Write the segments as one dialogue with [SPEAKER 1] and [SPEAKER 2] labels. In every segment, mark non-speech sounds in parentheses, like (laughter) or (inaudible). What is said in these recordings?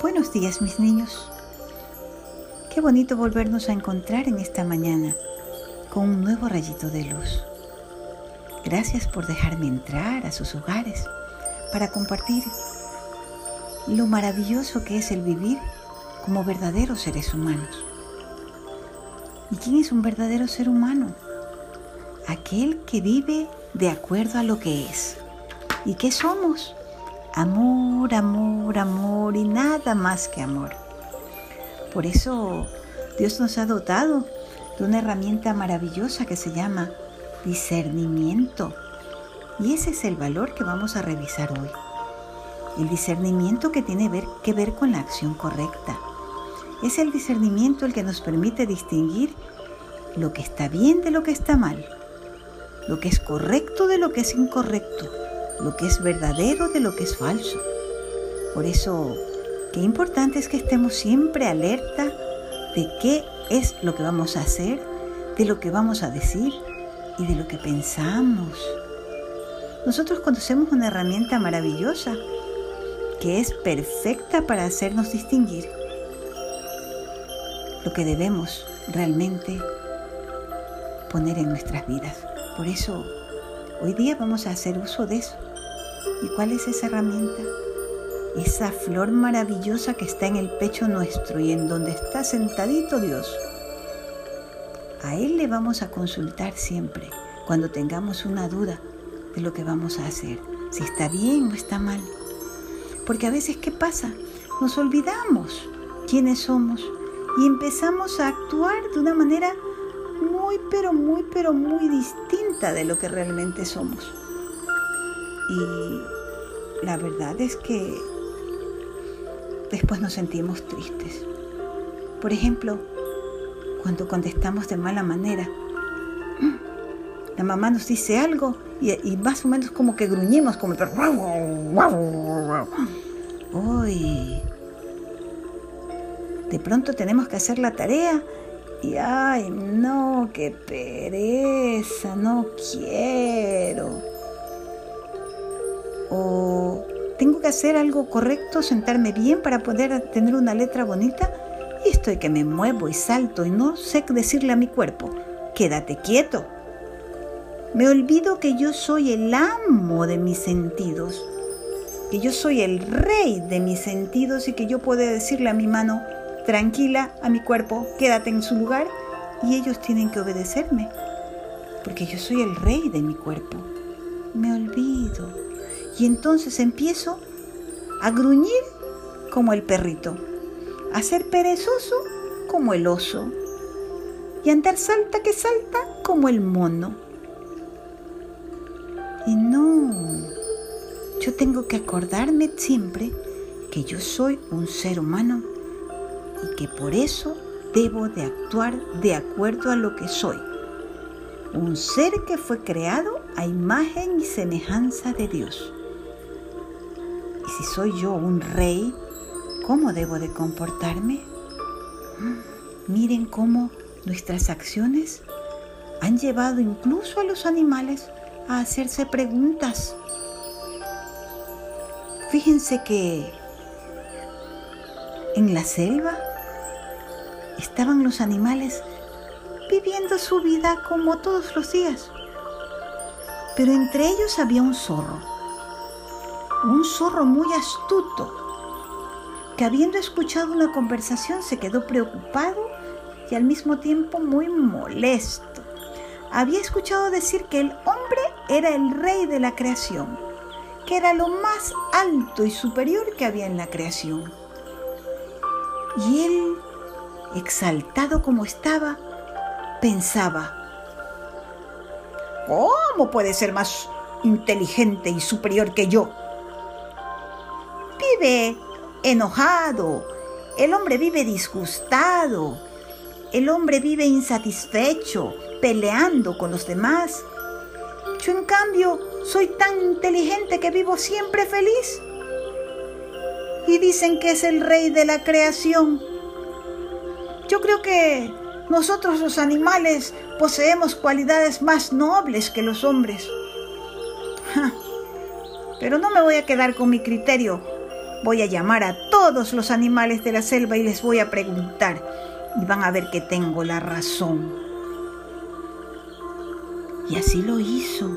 [SPEAKER 1] Buenos días mis niños. Qué bonito volvernos a encontrar en esta mañana con un nuevo rayito de luz. Gracias por dejarme entrar a sus hogares para compartir lo maravilloso que es el vivir como verdaderos seres humanos. ¿Y quién es un verdadero ser humano? Aquel que vive de acuerdo a lo que es. ¿Y qué somos? Amor, amor, amor y nada más que amor. Por eso Dios nos ha dotado de una herramienta maravillosa que se llama discernimiento. Y ese es el valor que vamos a revisar hoy. El discernimiento que tiene que ver con la acción correcta. Es el discernimiento el que nos permite distinguir lo que está bien de lo que está mal, lo que es correcto de lo que es incorrecto lo que es verdadero de lo que es falso. Por eso, qué importante es que estemos siempre alerta de qué es lo que vamos a hacer, de lo que vamos a decir y de lo que pensamos. Nosotros conocemos una herramienta maravillosa que es perfecta para hacernos distinguir lo que debemos realmente poner en nuestras vidas. Por eso, hoy día vamos a hacer uso de eso. ¿Y cuál es esa herramienta? Esa flor maravillosa que está en el pecho nuestro y en donde está sentadito Dios. A Él le vamos a consultar siempre cuando tengamos una duda de lo que vamos a hacer, si está bien o está mal. Porque a veces, ¿qué pasa? Nos olvidamos quiénes somos y empezamos a actuar de una manera muy, pero muy, pero muy distinta de lo que realmente somos. Y la verdad es que después nos sentimos tristes. Por ejemplo, cuando contestamos de mala manera. La mamá nos dice algo y, más o menos como que gruñimos como. Uy. De pronto tenemos que hacer la tarea y ay, no, qué pereza, no quiero o tengo que hacer algo correcto, sentarme bien para poder tener una letra bonita y estoy que me muevo y salto y no sé decirle a mi cuerpo, quédate quieto. Me olvido que yo soy el amo de mis sentidos, que yo soy el rey de mis sentidos y que yo puedo decirle a mi mano, tranquila, a mi cuerpo, quédate en su lugar y ellos tienen que obedecerme, porque yo soy el rey de mi cuerpo. Me olvido. Y entonces empiezo a gruñir como el perrito, a ser perezoso como el oso y a andar salta que salta como el mono. Y no, yo tengo que acordarme siempre que yo soy un ser humano y que por eso debo de actuar de acuerdo a lo que soy. Un ser que fue creado a imagen y semejanza de Dios si soy yo un rey, ¿cómo debo de comportarme? Miren cómo nuestras acciones han llevado incluso a los animales a hacerse preguntas. Fíjense que en la selva estaban los animales viviendo su vida como todos los días. Pero entre ellos había un zorro un zorro muy astuto, que habiendo escuchado una conversación se quedó preocupado y al mismo tiempo muy molesto. Había escuchado decir que el hombre era el rey de la creación, que era lo más alto y superior que había en la creación. Y él, exaltado como estaba, pensaba, ¿cómo puede ser más inteligente y superior que yo? Vive enojado, el hombre vive disgustado, el hombre vive insatisfecho, peleando con los demás. Yo en cambio soy tan inteligente que vivo siempre feliz. Y dicen que es el rey de la creación. Yo creo que nosotros los animales poseemos cualidades más nobles que los hombres. (laughs) Pero no me voy a quedar con mi criterio Voy a llamar a todos los animales de la selva y les voy a preguntar y van a ver que tengo la razón. Y así lo hizo.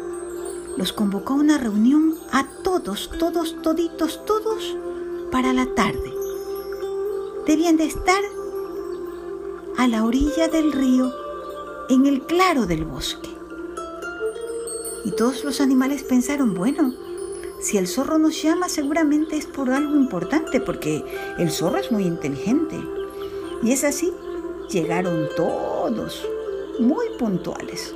[SPEAKER 1] Los convocó a una reunión a todos, todos, toditos, todos para la tarde. Debían de estar a la orilla del río, en el claro del bosque. Y todos los animales pensaron, bueno, si el zorro nos llama seguramente es por algo importante, porque el zorro es muy inteligente. Y es así, llegaron todos, muy puntuales.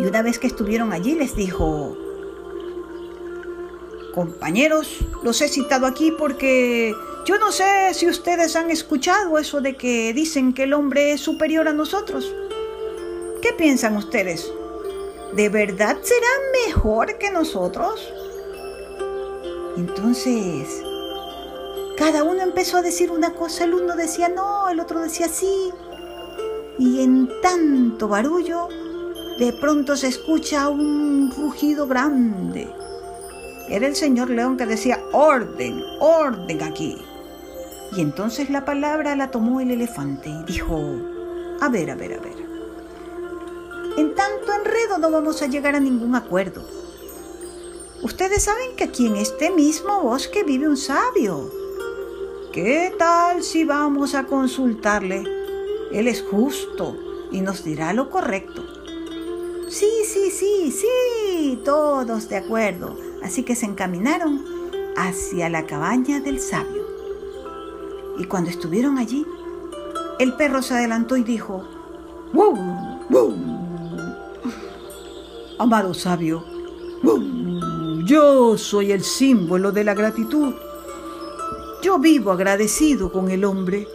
[SPEAKER 1] Y una vez que estuvieron allí les dijo, compañeros, los he citado aquí porque yo no sé si ustedes han escuchado eso de que dicen que el hombre es superior a nosotros. ¿Qué piensan ustedes? ¿De verdad será mejor que nosotros? Entonces, cada uno empezó a decir una cosa, el uno decía no, el otro decía sí. Y en tanto barullo, de pronto se escucha un rugido grande. Era el señor León que decía, orden, orden aquí. Y entonces la palabra la tomó el elefante y dijo, a ver, a ver, a ver. En tanto enredo no vamos a llegar a ningún acuerdo. Ustedes saben que aquí en este mismo bosque vive un sabio. ¿Qué tal si vamos a consultarle? Él es justo y nos dirá lo correcto. Sí, sí, sí, sí, todos de acuerdo. Así que se encaminaron hacia la cabaña del sabio. Y cuando estuvieron allí, el perro se adelantó y dijo, ¡Wow! ¡Wow! Amado sabio, yo soy el símbolo de la gratitud. Yo vivo agradecido con el hombre.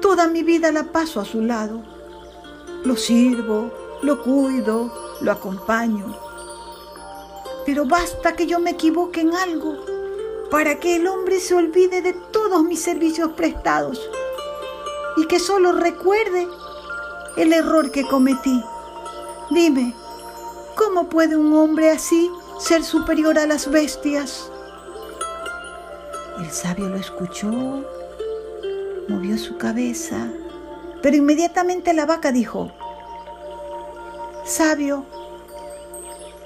[SPEAKER 1] Toda mi vida la paso a su lado. Lo sirvo, lo cuido, lo acompaño. Pero basta que yo me equivoque en algo para que el hombre se olvide de todos mis servicios prestados y que solo recuerde el error que cometí. Dime, ¿cómo puede un hombre así ser superior a las bestias. El sabio lo escuchó, movió su cabeza, pero inmediatamente la vaca dijo, Sabio,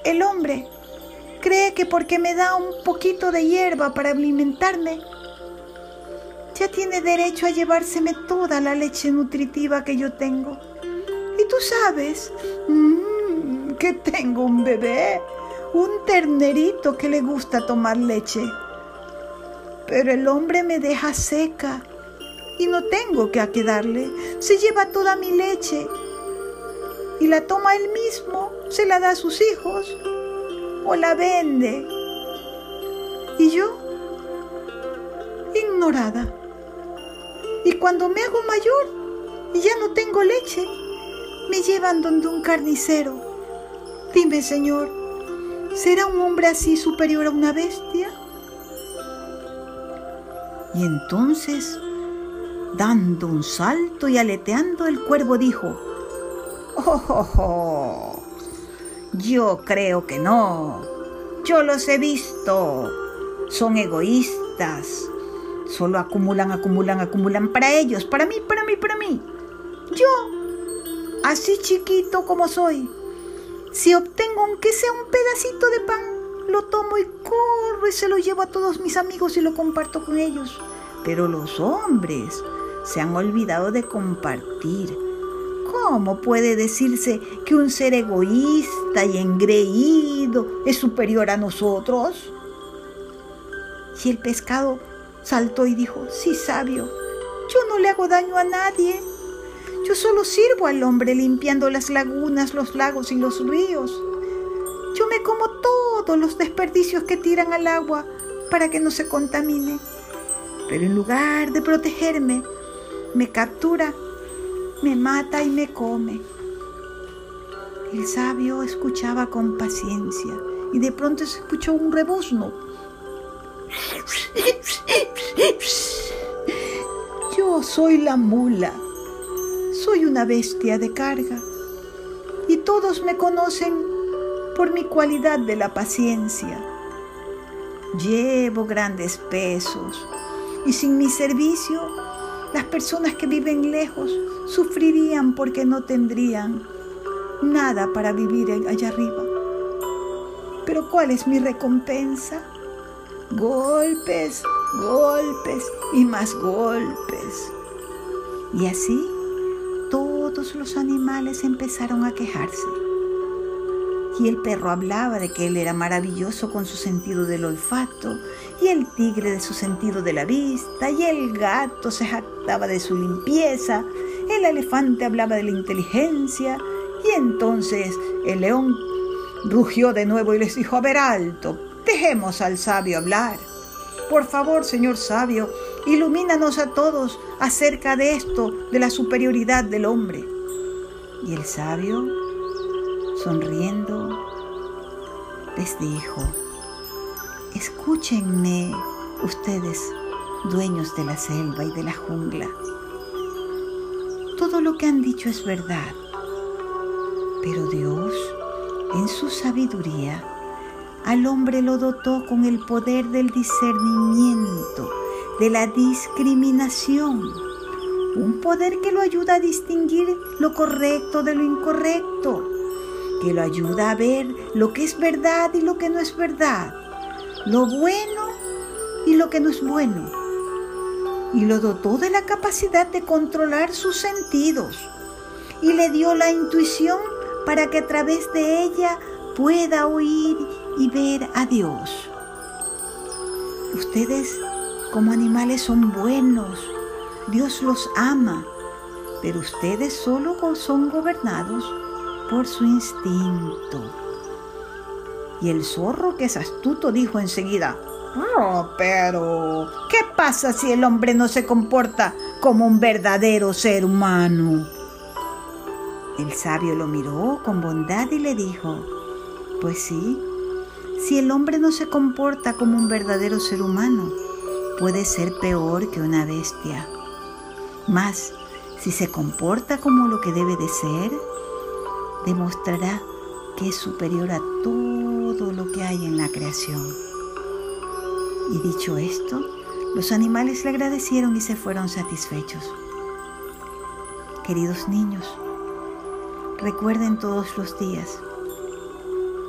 [SPEAKER 1] el hombre cree que porque me da un poquito de hierba para alimentarme, ya tiene derecho a llevárseme toda la leche nutritiva que yo tengo. Y tú sabes mm, que tengo un bebé un ternerito que le gusta tomar leche. Pero el hombre me deja seca y no tengo que quedarle. Se lleva toda mi leche y la toma él mismo, se la da a sus hijos o la vende. Y yo, ignorada. Y cuando me hago mayor y ya no tengo leche, me llevan donde un carnicero. Dime, Señor, ¿Será un hombre así superior a una bestia? Y entonces, dando un salto y aleteando, el cuervo dijo, oh, oh, oh, yo creo que no, yo los he visto, son egoístas, solo acumulan, acumulan, acumulan para ellos, para mí, para mí, para mí. Yo, así chiquito como soy, si obtengo aunque sea un pedacito de pan, lo tomo y corro y se lo llevo a todos mis amigos y lo comparto con ellos. Pero los hombres se han olvidado de compartir. ¿Cómo puede decirse que un ser egoísta y engreído es superior a nosotros? Y el pescado saltó y dijo, sí sabio, yo no le hago daño a nadie. Yo solo sirvo al hombre limpiando las lagunas, los lagos y los ríos. Yo me como todos los desperdicios que tiran al agua para que no se contamine. Pero en lugar de protegerme, me captura, me mata y me come. El sabio escuchaba con paciencia y de pronto se escuchó un rebuzno. Yo soy la mula soy una bestia de carga y todos me conocen por mi cualidad de la paciencia. llevo grandes pesos y sin mi servicio las personas que viven lejos sufrirían porque no tendrían nada para vivir allá arriba. Pero ¿cuál es mi recompensa? Golpes, golpes y más golpes. Y así los animales empezaron a quejarse. Y el perro hablaba de que él era maravilloso con su sentido del olfato, y el tigre de su sentido de la vista, y el gato se jactaba de su limpieza, el elefante hablaba de la inteligencia, y entonces el león rugió de nuevo y les dijo, a ver alto, dejemos al sabio hablar. Por favor, señor sabio, ilumínanos a todos acerca de esto, de la superioridad del hombre. Y el sabio, sonriendo, les dijo, escúchenme ustedes, dueños de la selva y de la jungla. Todo lo que han dicho es verdad, pero Dios, en su sabiduría, al hombre lo dotó con el poder del discernimiento, de la discriminación, un poder que lo ayuda a distinguir lo correcto de lo incorrecto, que lo ayuda a ver lo que es verdad y lo que no es verdad, lo bueno y lo que no es bueno, y lo dotó de la capacidad de controlar sus sentidos y le dio la intuición para que a través de ella pueda oír y ver a Dios. Ustedes como animales son buenos, Dios los ama, pero ustedes solo son gobernados por su instinto. Y el zorro, que es astuto, dijo enseguida, oh, pero, ¿qué pasa si el hombre no se comporta como un verdadero ser humano? El sabio lo miró con bondad y le dijo, pues sí, si el hombre no se comporta como un verdadero ser humano, puede ser peor que una bestia. Mas, si se comporta como lo que debe de ser, demostrará que es superior a todo lo que hay en la creación. Y dicho esto, los animales le agradecieron y se fueron satisfechos. Queridos niños, recuerden todos los días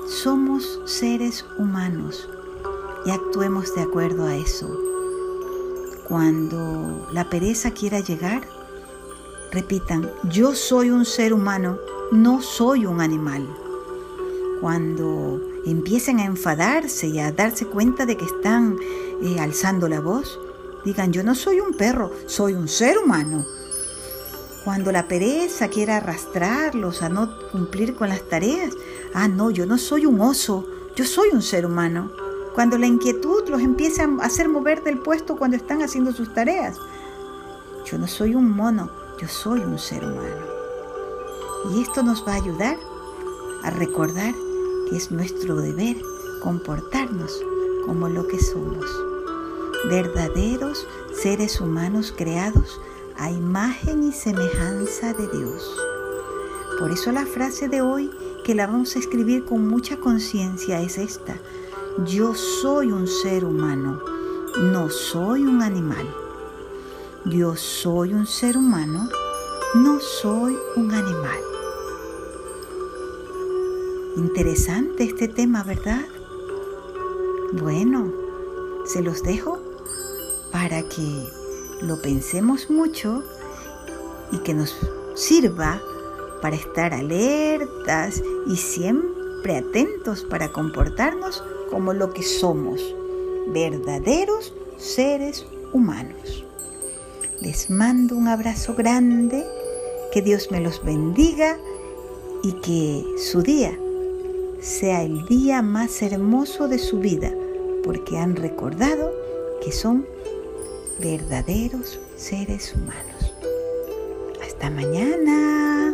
[SPEAKER 1] somos seres humanos y actuemos de acuerdo a eso. Cuando la pereza quiera llegar, repitan, yo soy un ser humano, no soy un animal. Cuando empiecen a enfadarse y a darse cuenta de que están eh, alzando la voz, digan, yo no soy un perro, soy un ser humano cuando la pereza quiera arrastrarlos a no cumplir con las tareas, ah, no, yo no soy un oso, yo soy un ser humano. Cuando la inquietud los empiece a hacer mover del puesto cuando están haciendo sus tareas, yo no soy un mono, yo soy un ser humano. Y esto nos va a ayudar a recordar que es nuestro deber comportarnos como lo que somos, verdaderos seres humanos creados a imagen y semejanza de Dios. Por eso la frase de hoy, que la vamos a escribir con mucha conciencia, es esta. Yo soy un ser humano, no soy un animal. Yo soy un ser humano, no soy un animal. Interesante este tema, ¿verdad? Bueno, se los dejo para que lo pensemos mucho y que nos sirva para estar alertas y siempre atentos para comportarnos como lo que somos, verdaderos seres humanos. Les mando un abrazo grande, que Dios me los bendiga y que su día sea el día más hermoso de su vida, porque han recordado que son verdaderos seres humanos. Hasta mañana.